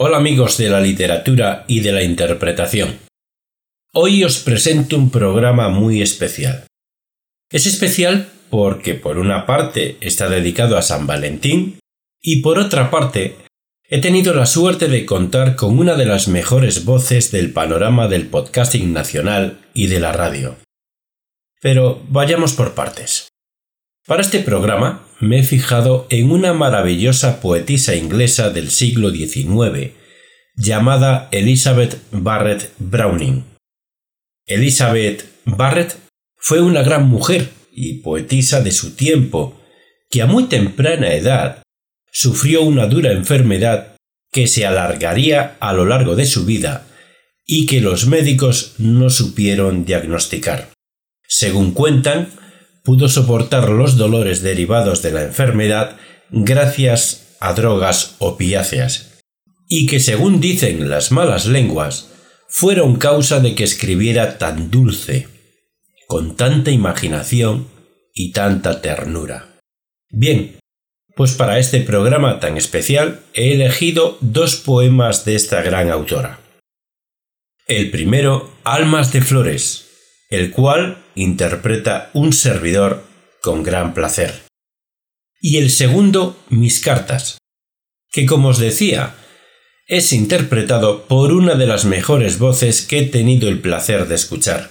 Hola amigos de la literatura y de la interpretación. Hoy os presento un programa muy especial. Es especial porque por una parte está dedicado a San Valentín y por otra parte he tenido la suerte de contar con una de las mejores voces del panorama del podcasting nacional y de la radio. Pero vayamos por partes. Para este programa me he fijado en una maravillosa poetisa inglesa del siglo XIX llamada Elizabeth Barrett Browning. Elizabeth Barrett fue una gran mujer y poetisa de su tiempo que a muy temprana edad sufrió una dura enfermedad que se alargaría a lo largo de su vida y que los médicos no supieron diagnosticar. Según cuentan, pudo soportar los dolores derivados de la enfermedad gracias a drogas opiáceas, y que según dicen las malas lenguas, fueron causa de que escribiera tan dulce, con tanta imaginación y tanta ternura. Bien, pues para este programa tan especial he elegido dos poemas de esta gran autora. El primero, Almas de Flores, el cual interpreta un servidor con gran placer. Y el segundo, Mis cartas, que como os decía, es interpretado por una de las mejores voces que he tenido el placer de escuchar.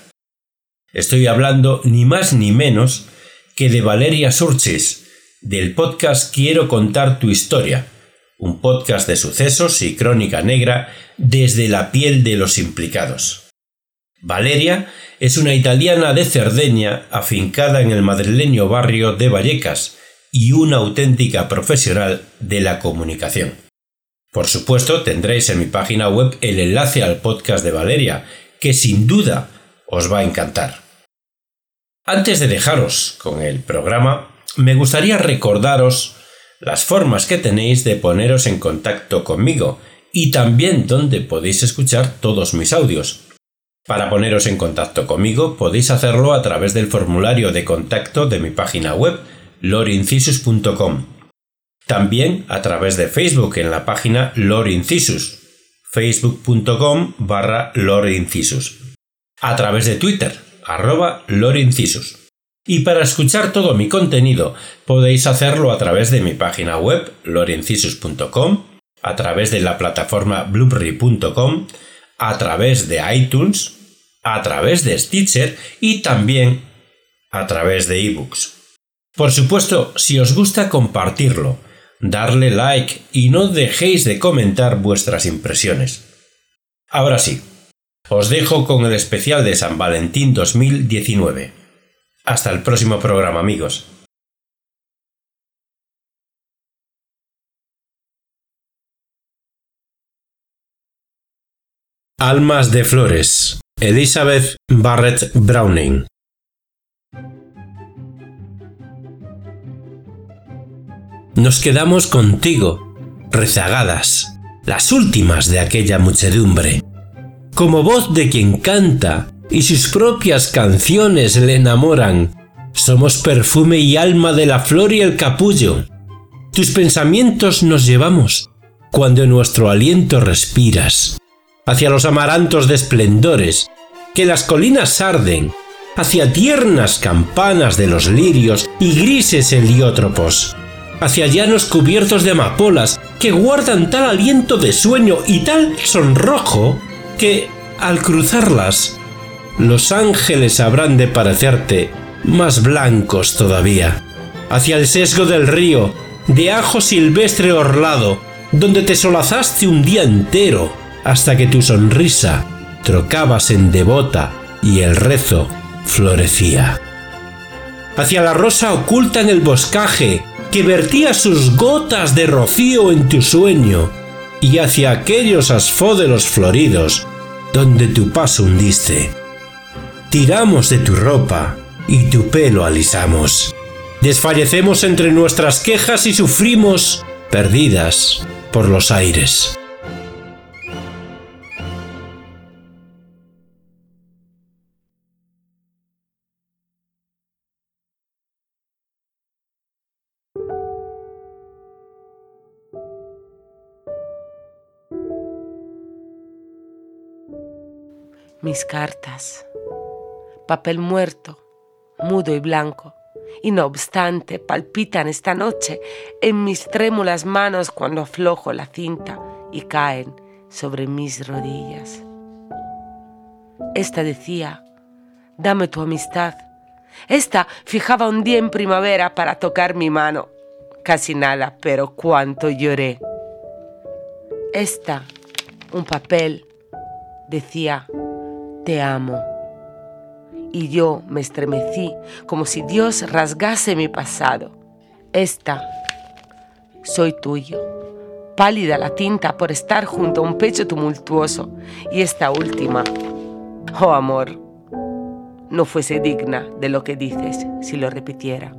Estoy hablando ni más ni menos que de Valeria Surchis, del podcast Quiero contar tu historia, un podcast de sucesos y crónica negra desde la piel de los implicados. Valeria es una italiana de Cerdeña afincada en el madrileño barrio de Vallecas y una auténtica profesional de la comunicación. Por supuesto, tendréis en mi página web el enlace al podcast de Valeria, que sin duda os va a encantar. Antes de dejaros con el programa, me gustaría recordaros las formas que tenéis de poneros en contacto conmigo y también donde podéis escuchar todos mis audios. Para poneros en contacto conmigo podéis hacerlo a través del formulario de contacto de mi página web lorincisus.com. También a través de Facebook en la página lorincisus, facebook.com barra lorincisus. A través de Twitter, arroba lorincisus. Y para escuchar todo mi contenido podéis hacerlo a través de mi página web lorincisus.com, a través de la plataforma blueberry.com, a través de iTunes, a través de Stitcher y también a través de ebooks. Por supuesto, si os gusta compartirlo, darle like y no dejéis de comentar vuestras impresiones. Ahora sí, os dejo con el especial de San Valentín 2019. Hasta el próximo programa, amigos. Almas de Flores Elizabeth Barrett Browning Nos quedamos contigo, rezagadas, las últimas de aquella muchedumbre, como voz de quien canta y sus propias canciones le enamoran. Somos perfume y alma de la flor y el capullo. Tus pensamientos nos llevamos cuando nuestro aliento respiras hacia los amarantos de esplendores, que las colinas arden, hacia tiernas campanas de los lirios y grises heliótropos, hacia llanos cubiertos de amapolas que guardan tal aliento de sueño y tal sonrojo que, al cruzarlas, los ángeles habrán de parecerte más blancos todavía, hacia el sesgo del río, de ajo silvestre orlado, donde te solazaste un día entero, hasta que tu sonrisa trocabas en devota y el rezo florecía. Hacia la rosa oculta en el boscaje, que vertía sus gotas de rocío en tu sueño, y hacia aquellos asfódelos floridos, donde tu paso hundiste. Tiramos de tu ropa y tu pelo alisamos. Desfallecemos entre nuestras quejas y sufrimos, perdidas por los aires. Mis cartas, papel muerto, mudo y blanco, y no obstante palpitan esta noche en mis trémulas manos cuando aflojo la cinta y caen sobre mis rodillas. Esta decía, dame tu amistad. Esta fijaba un día en primavera para tocar mi mano. Casi nada, pero cuánto lloré. Esta, un papel, decía, te amo. Y yo me estremecí como si Dios rasgase mi pasado. Esta, soy tuyo. Pálida la tinta por estar junto a un pecho tumultuoso. Y esta última, oh amor, no fuese digna de lo que dices si lo repitiera.